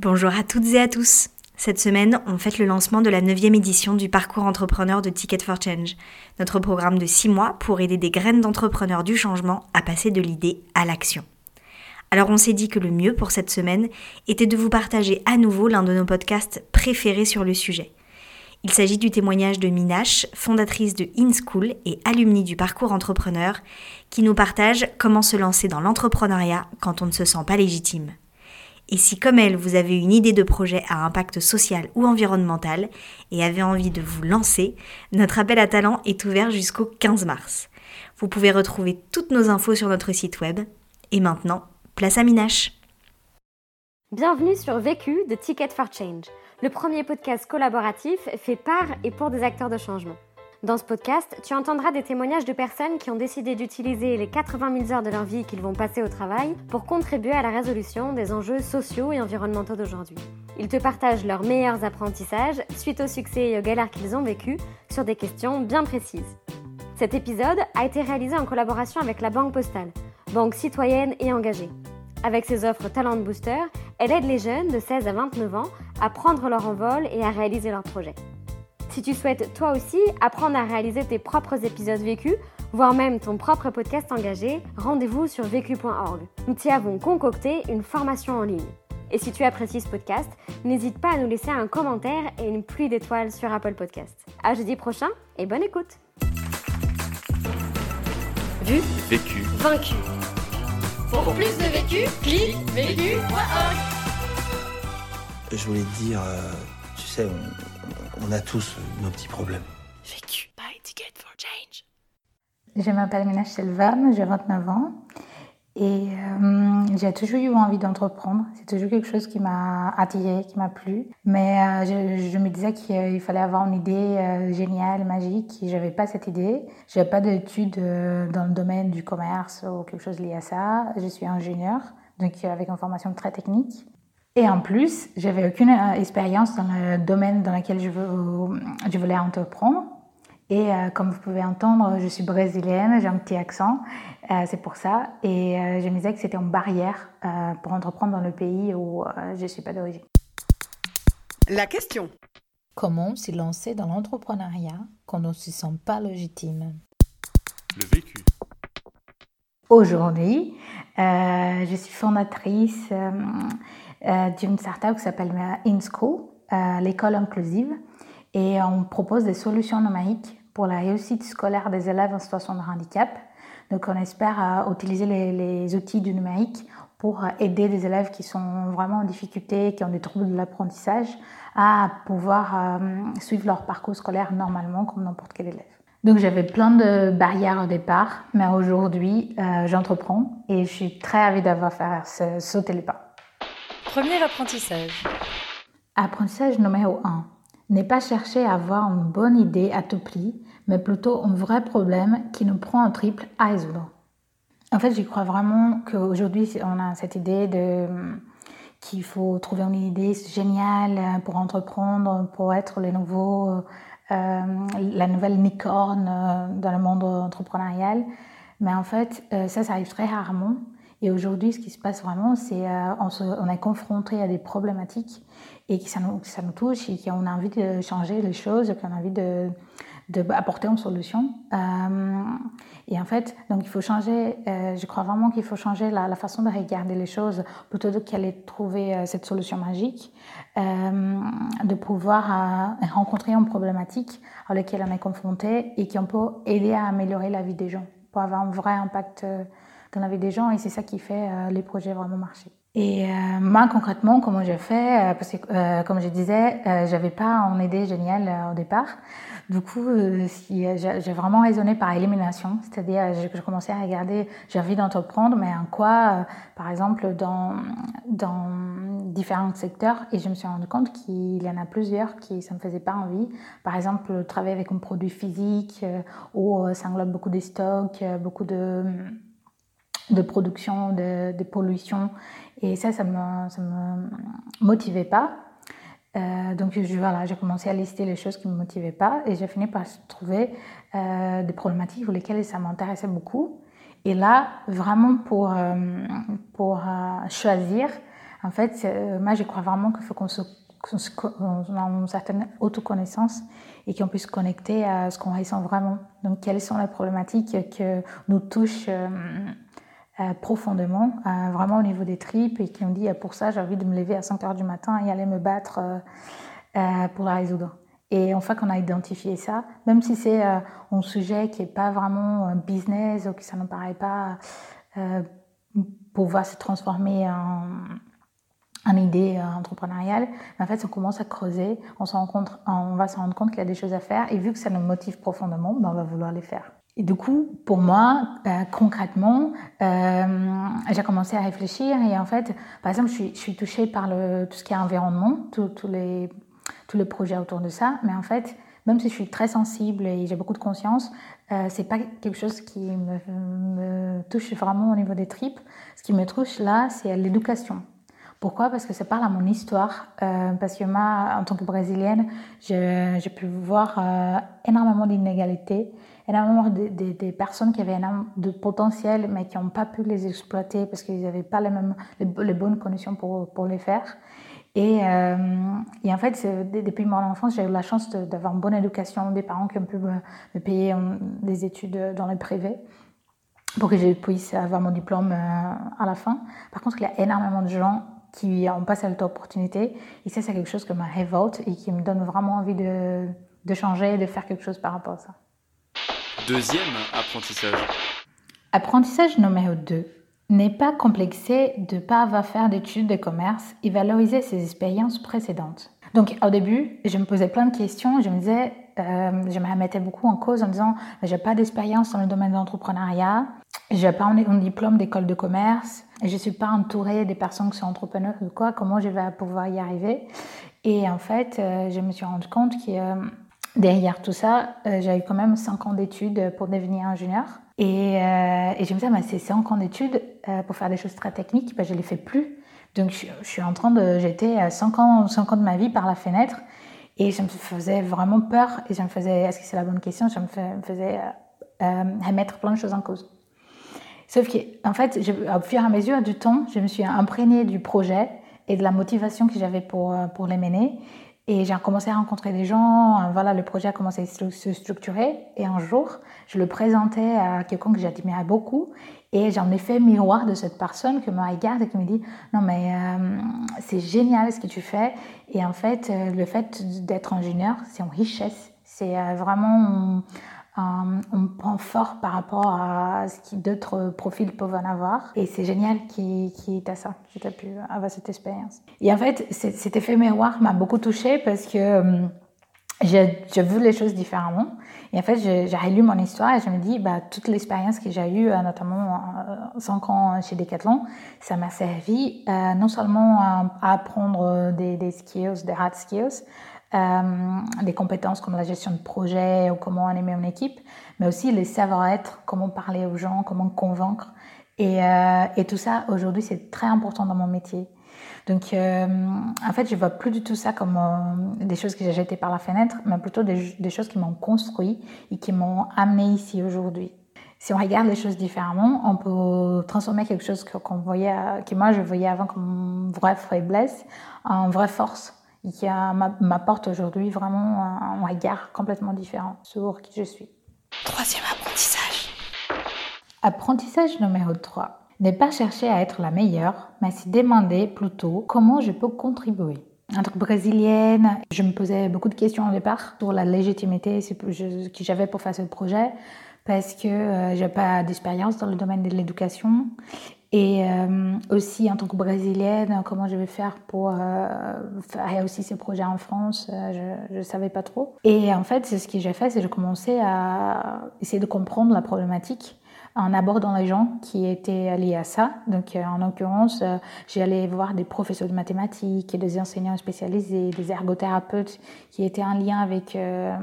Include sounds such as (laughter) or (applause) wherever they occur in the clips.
Bonjour à toutes et à tous. Cette semaine, on fête le lancement de la 9e édition du parcours entrepreneur de Ticket for Change, notre programme de 6 mois pour aider des graines d'entrepreneurs du changement à passer de l'idée à l'action. Alors on s'est dit que le mieux pour cette semaine était de vous partager à nouveau l'un de nos podcasts préférés sur le sujet. Il s'agit du témoignage de Minache, fondatrice de InSchool et alumni du parcours entrepreneur, qui nous partage comment se lancer dans l'entrepreneuriat quand on ne se sent pas légitime. Et si comme elle, vous avez une idée de projet à impact social ou environnemental et avez envie de vous lancer, notre appel à talent est ouvert jusqu'au 15 mars. Vous pouvez retrouver toutes nos infos sur notre site web. Et maintenant, place à Minache. Bienvenue sur Vécu de Ticket for Change, le premier podcast collaboratif fait par et pour des acteurs de changement. Dans ce podcast, tu entendras des témoignages de personnes qui ont décidé d'utiliser les 80 000 heures de leur vie qu'ils vont passer au travail pour contribuer à la résolution des enjeux sociaux et environnementaux d'aujourd'hui. Ils te partagent leurs meilleurs apprentissages suite au succès et aux galères qu'ils ont vécues sur des questions bien précises. Cet épisode a été réalisé en collaboration avec la Banque Postale, banque citoyenne et engagée. Avec ses offres Talent Booster, elle aide les jeunes de 16 à 29 ans à prendre leur envol et à réaliser leurs projets. Si tu souhaites toi aussi apprendre à réaliser tes propres épisodes vécus, voire même ton propre podcast engagé, rendez-vous sur vécu.org. Nous t'y avons concocté une formation en ligne. Et si tu apprécies ce podcast, n'hésite pas à nous laisser un commentaire et une pluie d'étoiles sur Apple Podcast. À jeudi prochain et bonne écoute. Vu, vécu, vaincu. Pour plus de vécu, clique vécu.org. Je voulais te dire, euh, tu sais, on a tous nos petits problèmes. Vécu by Ticket for Change. Je m'appelle Minash Selvan, j'ai 29 ans et euh, j'ai toujours eu envie d'entreprendre. C'est toujours quelque chose qui m'a attiré, qui m'a plu. Mais euh, je, me disais qu'il fallait avoir une idée euh, géniale, magique. Et j'avais pas cette idée. J'avais pas d'études dans le domaine du commerce ou quelque chose lié à ça. Je suis ingénieur, donc avec une formation très technique. Et en plus, j'avais aucune euh, expérience dans le domaine dans lequel je, veux, je voulais entreprendre. Et euh, comme vous pouvez entendre, je suis brésilienne, j'ai un petit accent, euh, c'est pour ça. Et je me disais que c'était une barrière pour entreprendre dans le pays où je ne suis pas d'origine. La question. Comment s'y lancer dans l'entrepreneuriat quand on ne se sent pas légitime? Le vécu. Aujourd'hui, je suis fondatrice euh, d'une startup qui s'appelle euh, InSchool, euh, l'école inclusive. Et on propose des solutions numériques pour la réussite scolaire des élèves en situation de handicap. Donc on espère utiliser les, outils du numérique pour aider des élèves qui sont vraiment en difficulté, qui ont des troubles de l'apprentissage, à pouvoir suivre leur parcours scolaire normalement comme n'importe quel élève. Donc j'avais plein de barrières au départ, mais aujourd'hui j'entreprends et je suis très ravie d'avoir fait sauter les pas. Premier apprentissage. Apprentissage numéro 1. Ne pas chercher à avoir une bonne idée à tout prix, mais plutôt un vrai problème qui nous prend un triple à résoudre. En fait, je crois vraiment qu'aujourd'hui, on a cette idée de qu'il faut trouver une idée géniale pour entreprendre, pour être le nouveau, euh, la nouvelle licorne euh, dans le monde entrepreneurial. Mais en fait, euh, ça, ça arrive très rarement. Et aujourd'hui, ce qui se passe vraiment, c'est qu'on euh, on, est confronté à des problématiques et que ça nous, ça nous touche et qu'on a envie de changer les choses, qu'on a envie de, apporter une solution. Euh, et en fait, donc il faut changer, euh, je crois vraiment qu'il faut changer la, façon de regarder les choses plutôt qu'aller trouver cette solution magique, de pouvoir rencontrer une problématique à laquelle on est confronté et qui peut aider à améliorer la vie des gens pour avoir un vrai impact dans la vie des gens et c'est ça qui fait euh, les projets vraiment marcher. Et euh, moi concrètement, comment j'ai fait euh, Parce que comme je disais, j'avais pas une idée géniale au départ. Du coup, j'ai vraiment raisonné par élimination, c'est-à-dire je, commençais à regarder, j'ai envie d'entreprendre, mais en quoi, par exemple, dans, différents secteurs, et je me suis rendu compte qu'il y en a plusieurs qui ça me faisait pas envie. Par exemple, travailler avec un produit physique, où ça englobe beaucoup de stocks, beaucoup de de production, de, de, pollution. Et ça, ça ne me, ça me motivait pas. Euh, donc je, voilà, j'ai commencé à lister les choses qui ne me motivaient pas et j'ai fini par trouver euh, des problématiques pour lesquelles ça m'intéressait beaucoup. Et là, vraiment pour, euh, pour choisir, En fait, moi, je crois vraiment qu'il faut qu'on se qu'on une certaine autoconnaissance et qu'on puisse se connecter à ce qu'on ressent vraiment. Donc, quelles sont les problématiques que nous touchent euh, euh, profondément, euh, vraiment au niveau des tripes, et qui ont dit pour ça, j'ai envie de me lever à 5 heures du matin et aller me battre pour la résoudre. Et fois qu'on a identifié ça, même si c'est un sujet qui n'est pas vraiment business ou que ça ne paraît pas pouvoir se transformer en une idée euh, entrepreneuriale, en fait, on commence à creuser, on, se rend on va se rendre compte qu'il y a des choses à faire, et vu que ça nous motive profondément, ben, on va vouloir les faire. Et du coup, pour moi, euh, concrètement, euh, j'ai commencé à réfléchir, et en fait, par exemple, je suis, touchée par tout ce qui est environnement, tous les, tous les projets autour de ça, mais en fait, même si je suis très sensible et j'ai beaucoup de conscience, euh, c'est pas quelque chose qui me, touche vraiment au niveau des tripes. Ce qui me touche là, c'est l'éducation. Pourquoi? Parce que ça parle à mon histoire. Euh, parce que moi, en tant que brésilienne, j'ai pu voir énormément d'inégalités, énormément de, de, personnes qui avaient énormément de potentiel, mais qui n'ont pas pu les exploiter parce qu'ils n'avaient pas les, mêmes, les, bonnes conditions pour, pour les faire. Et, euh, et, en fait, depuis mon enfance, j'ai eu la chance d'avoir une bonne éducation, des parents qui ont pu me, payer des études dans le privé pour que je puisse avoir mon diplôme à la fin. Par contre, il y a énormément de gens qui ont pas cette opportunité. Et ça, c'est quelque chose qui me révolte et qui me donne vraiment envie de, de changer, de faire quelque chose par rapport à ça. Deuxième apprentissage. Apprentissage numéro 2. N'est pas complexé de ne pas avoir fait d'études de commerce et valoriser ses expériences précédentes. Donc au début, je me posais plein de questions. Je me disais, euh, je me remettais beaucoup en cause en disant, j'ai pas d'expérience dans le domaine de l'entrepreneuriat, j'ai pas un diplôme d'école de commerce, je suis pas entourée des personnes qui sont entrepreneurs ou quoi, comment je vais pouvoir y arriver? Et en fait, euh, je me suis rendu compte que euh, derrière tout ça, euh, j'ai eu quand même 5 ans d'études pour devenir ingénieur. Et, et je me disais, bah, ces 5 ans d'études pour faire des choses très techniques, bah, je ne les fais plus. Donc je, suis en train de jeter 5 ans, 5 ans de ma vie par la fenêtre. Et je me faisais vraiment peur. Et je me faisais, est-ce que c'est la bonne question? Je me faisais remettre plein de choses en cause. Sauf qu'en fait, au fur et à mesure du temps, je me suis imprégnée du projet et de la motivation que j'avais euh, pour les mener. Et j'ai commencé à rencontrer des gens, euh, voilà, le projet a commencé à se structurer. Et un jour, je le présentais à quelqu'un que j'admirais beaucoup. Et j'en ai fait miroir de cette personne qui me regarde et qui me dit Non, mais euh, c'est génial ce que tu fais. Et en fait, le fait d'être ingénieur, c'est une richesse. C'est vraiment un, point fort par rapport à ce que d'autres profils peuvent en avoir. Et c'est génial qu'il qu ça, que tu as pu avoir cette expérience. Et en fait, cet effet miroir m'a beaucoup touchée parce que euh, j'ai vu les choses différemment. Et en fait, j'ai relu mon histoire et je me dis, bah, toute l'expérience que j'ai eue, euh, notamment 5 euh, ans chez Decathlon, ça m'a servi non seulement à apprendre des, skills, des hard skills, euh, des compétences comme la gestion de projet ou comment animer une équipe, mais aussi les savoir-être, comment parler aux gens, comment convaincre. Et, euh, et tout ça, aujourd'hui, c'est très important dans mon métier. Donc, euh, en fait, je vois plus du tout ça comme euh, des choses que j'ai jetées par la fenêtre, mais plutôt des, choses qui m'ont construit et qui m'ont amené ici aujourd'hui. Si on regarde les choses différemment, on peut transformer quelque chose qu'on voyait, que moi je voyais avant comme une vraie faiblesse en vraie force qui m'apporte aujourd'hui vraiment un, regard complètement différent sur qui je suis. Troisième apprentissage. Apprentissage numéro 3. Ne pas chercher à être la meilleure, mais se demander plutôt comment je peux contribuer. En tant que brésilienne, je me posais beaucoup de questions au départ sur la légitimité que j'avais pour faire ce projet parce que euh, je n'ai pas d'expérience dans le domaine de l'éducation et euh, aussi, en tant que brésilienne, comment je vais faire pour euh, faire aussi ces projets en France, euh, je ne savais pas trop. Et en fait, ce que j'ai fait, c'est que j'ai commencé à essayer de comprendre la problématique en abordant les gens qui étaient liés à ça. Donc, euh, en l'occurrence, euh, allé voir des professeurs de mathématiques, des enseignants spécialisés, des ergothérapeutes qui étaient en lien avec euh,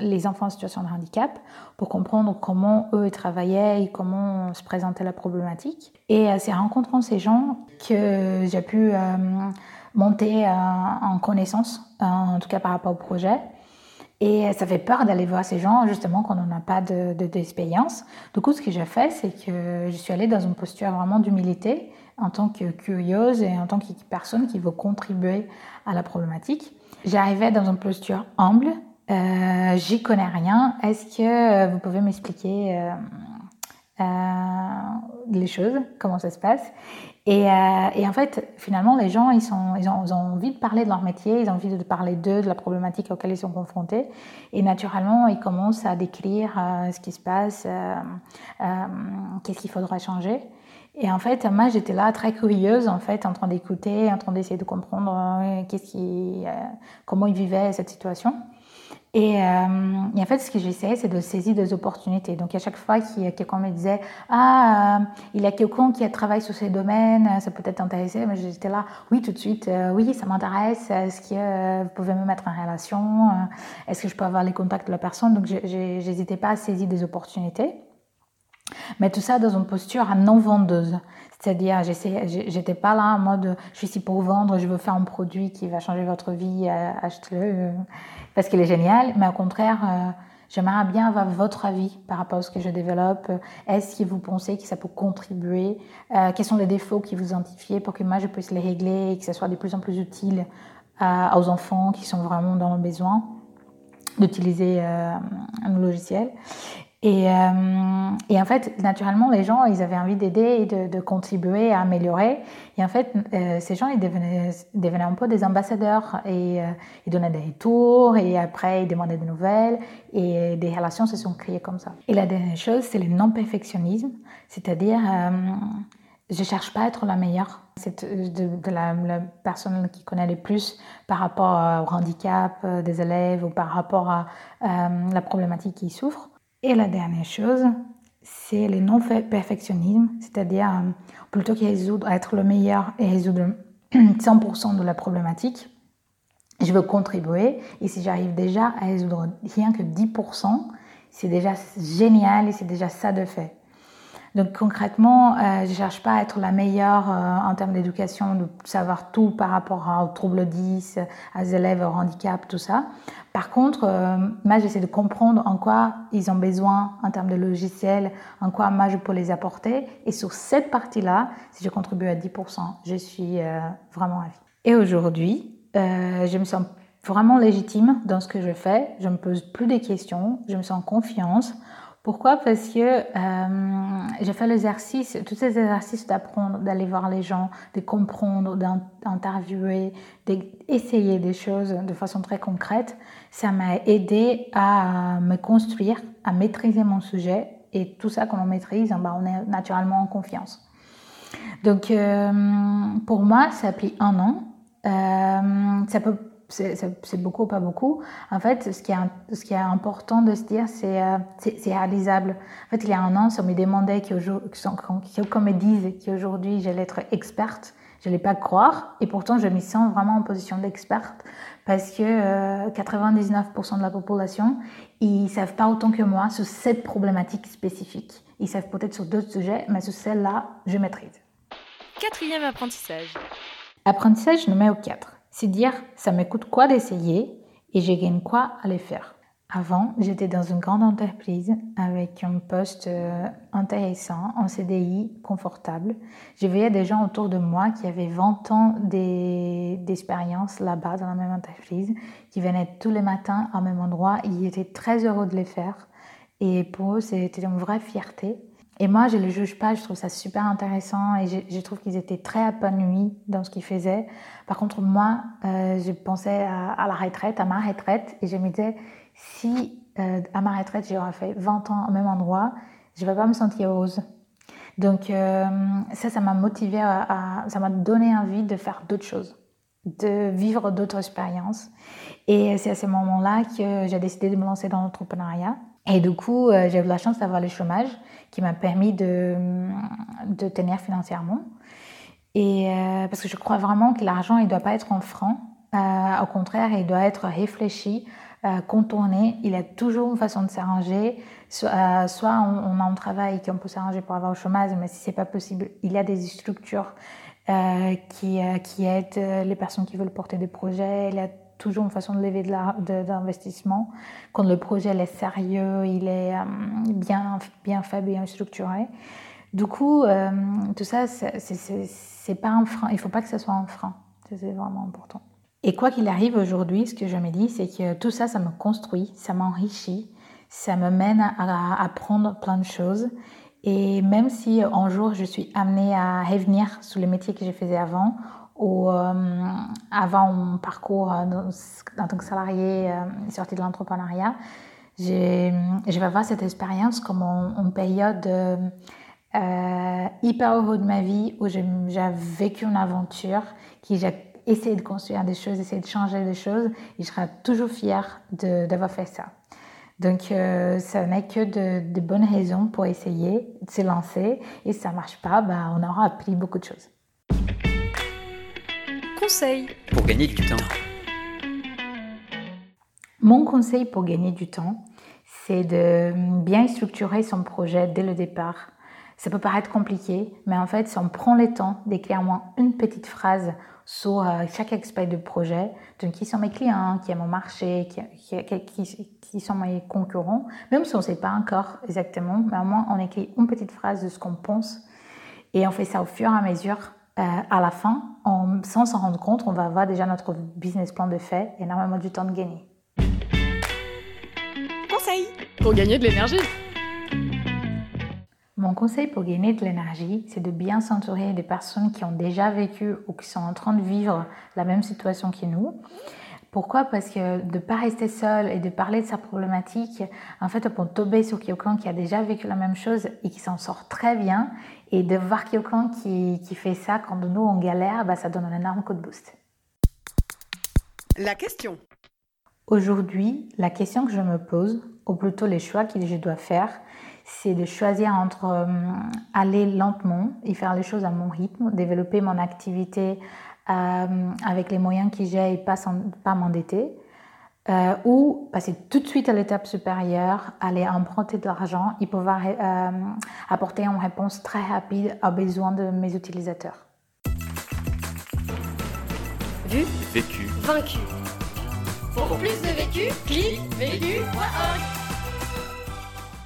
les enfants en situation de handicap pour comprendre comment eux travaillaient et comment se présentait la problématique. Et c'est en rencontrant ces gens que j'ai pu monter en connaissance, en tout cas par rapport au projet. Et ça fait peur d'aller voir ces gens, justement, quand on n'a pas d'expérience. De, du coup, ce que j'ai fait, c'est que je suis allée dans une posture vraiment d'humilité, en tant que curieuse et en tant que personne qui veut contribuer à la problématique. J'arrivais dans une posture humble. Euh, J'y connais rien. Est-ce que vous pouvez m'expliquer euh, euh, les choses, comment ça se passe et, euh, en fait, finalement, les gens, ils, ont, ils, ont, envie de parler de leur métier, ils ont envie de parler d'eux, de la problématique auquel ils sont confrontés. Et naturellement, ils commencent à décrire euh, ce qui se passe, euh, euh qu'est-ce qu'il faudrait changer. Et en fait, moi, j'étais là très curieuse, en fait, en train d'écouter, en train d'essayer de comprendre euh, qui, comment ils vivaient cette situation. Et, euh, et, en fait, ce que j'essaie, c'est de saisir des opportunités. Donc, à chaque fois a quelqu'un me disait Ah, euh, il y a quelqu'un qui travaille sur ces domaines, ça peut être intéressé, mais j'étais là, oui, tout de suite, euh, oui, ça m'intéresse. Est-ce que vous pouvez me mettre en relation? Est-ce que je peux avoir les contacts de la personne Donc, j'hésitais pas à saisir des opportunités. Mais tout ça dans une posture à non-vendeuse. C'est-à-dire, j'étais pas là en mode je suis ici pour vendre, je veux faire un produit qui va changer votre vie, achetez-le parce qu'il est génial, mais au contraire, euh, j'aimerais bien avoir votre avis par rapport à ce que je développe. Est-ce que vous pensez que ça peut contribuer euh, Quels sont les défauts que vous identifiez pour que moi je puisse les régler et que ce soit de plus en plus utile euh, aux enfants qui sont vraiment dans le besoin d'utiliser euh, un logiciel. Et, euh, et, en fait, naturellement, les gens, ils avaient envie d'aider et de, contribuer à améliorer. Et en fait, euh, ces gens, ils devenaient, un peu des ambassadeurs et euh, ils donnaient des tours et après, ils demandaient des nouvelles et des relations se sont créées comme ça. Et la dernière chose, c'est le non-perfectionnisme, c'est-à-dire, je cherche pas à être la meilleure. C'est de, la, la, personne qui connaît le plus par rapport au handicap des élèves ou par rapport à la problématique qu'ils souffrent. Et la dernière chose, c'est le non-perfectionnisme, c'est-à-dire euh, plutôt qu'à être le meilleur et résoudre 100% (clears throat) de la problématique, je veux contribuer. Et si j'arrive déjà à résoudre rien que 10%, c'est déjà génial et c'est déjà ça de fait. Donc concrètement, euh, je ne cherche pas à être la meilleure euh, en termes d'éducation, de savoir tout par rapport aux troubles 10, aux élèves au handicap, tout ça. Par contre, euh, moi, j'essaie de comprendre en quoi ils ont besoin en termes de logiciels, en quoi moi, je peux les apporter. Et sur cette partie-là, si je contribue à 10%, je suis vraiment ravie. Et aujourd'hui, je me sens vraiment légitime dans ce que je fais. Je me pose plus de questions, je me sens en confiance. Pourquoi? Parce que euh, j'ai fait l'exercice, tous ces exercices d'apprendre, d'aller voir les gens, de comprendre, d'interviewer, d'essayer des choses de façon très concrète. Ça m'a aidé à me construire, à maîtriser mon sujet. Et tout ça, quand on maîtrise, ben, on est naturellement en confiance. Donc, euh, pour moi, ça a pris un an. Euh, ça peut c'est beaucoup ou pas beaucoup. En fait, ce qui est, ce qui est important de se dire, c'est euh, réalisable. En fait, il y a un an, si on me demandait qu'on me dise qu'aujourd'hui j'allais être experte, je n'allais pas croire. Et pourtant, je me sens vraiment en position d'experte parce que euh, 99% de la population, ils savent pas autant que moi sur cette problématique spécifique. Ils savent peut-être sur d'autres sujets, mais sur celle-là, je maîtrise. Quatrième apprentissage. Apprentissage numéro 4 c'est dire ça me coûte quoi d'essayer et je gagne quoi à les faire. Avant, j'étais dans une grande entreprise avec un poste euh, intéressant, en CDI, confortable. Je voyais des gens autour de moi qui avaient 20 ans d'expérience là-bas dans la même entreprise, qui venaient tous les matins au même endroit. Ils étaient très heureux de les faire. Et pour eux, c'était une vraie fierté. Et moi, je ne les juge pas, je trouve ça super intéressant et je, trouve qu'ils étaient très épanouis dans ce qu'ils faisaient. Par contre, moi, euh, je pensais à, la retraite, à ma retraite, et je me disais, si euh, à ma retraite, j'aurais fait 20 ans au même endroit, je ne vais pas me sentir heureuse. Donc euh, ça, ça m'a motivé, à, à ça m'a donné envie de faire d'autres choses, de vivre d'autres expériences. Et c'est à ce moment-là que j'ai décidé de me lancer dans l'entrepreneuriat. Et du coup, euh, j'ai eu la chance d'avoir le chômage qui m'a permis de, tenir financièrement. Et euh, parce que je crois vraiment que l'argent, il ne doit pas être en franc. Euh, au contraire, il doit être réfléchi, contourné. Il y a toujours une façon de s'arranger. Euh, soit on, on, a un travail qu'on peut s'arranger pour avoir le chômage, mais si c'est pas possible, il y a des structures qui, qui aide les personnes qui veulent porter des projets. Il y a toujours une façon de lever de l'investissement. Quand le projet est sérieux, il est bien, bien fait, bien structuré. Du coup, tout ça, c'est pas un frein. Il faut pas que ce soit un frein. C'est vraiment important. Et quoi qu'il arrive aujourd'hui, ce que je me dis, c'est que tout ça, ça me construit, ça m'enrichit, ça me mène à, apprendre plein de choses. Et même si un jour je suis amenée à revenir sur les métiers que je faisais avant, ou euh, avant mon parcours en tant que salarié euh, sorti de l'entrepreneuriat, je vais avoir cette expérience comme une période euh, hyper heureuse de ma vie où j'ai vécu une aventure qui j'ai essayer de construire des choses, essayer de changer des choses, et je serai toujours fière d'avoir fait ça. Donc, euh, ça n'est que de, bonnes raisons pour essayer de se lancer. Et si ça ne marche pas, bah, on aura appris beaucoup de choses. Conseil pour gagner du temps. Mon conseil pour gagner du temps, c'est de bien structurer son projet dès le départ. Ça peut paraître compliqué, mais en fait, si on prend le temps d'écrire moins une petite phrase sur euh, chaque aspect du projet, donc qui sont mes clients, qui est mon marché, qui, qui, qui sont mes concurrents, même si on ne sait pas encore exactement, mais au moins on écrit une petite phrase de ce qu'on pense et on fait ça au fur et à mesure. Euh, à la fin, sans s'en rendre compte, on va avoir déjà notre business plan de fait et énormément du temps de gagner. Conseil pour gagner de l'énergie. Mon conseil pour gagner de l'énergie, c'est de bien s'entourer des personnes qui ont déjà vécu ou qui sont en train de vivre la même situation que nous. Pourquoi? Parce que de ne pas rester seul et de parler de sa problématique, en fait, on peut tomber sur quelqu'un qui a déjà vécu la même chose et qui s'en sort très bien. Et de voir quelqu'un qui, qui, fait ça quand nous, on galère, bah, ça donne un énorme coup de boost. La question. Aujourd'hui, la question que je me pose, ou plutôt les choix que je dois faire, c'est de choisir entre euh, aller lentement et faire les choses à mon rythme, développer mon activité euh, avec les moyens que j'ai et pas, pas m'endetter, euh, ou passer tout de suite à l'étape supérieure, aller emprunter de l'argent et pouvoir apporter une réponse très rapide aux besoins de mes utilisateurs. Vu, vécu, vaincu. Pour plus de vécu, clique vécu.org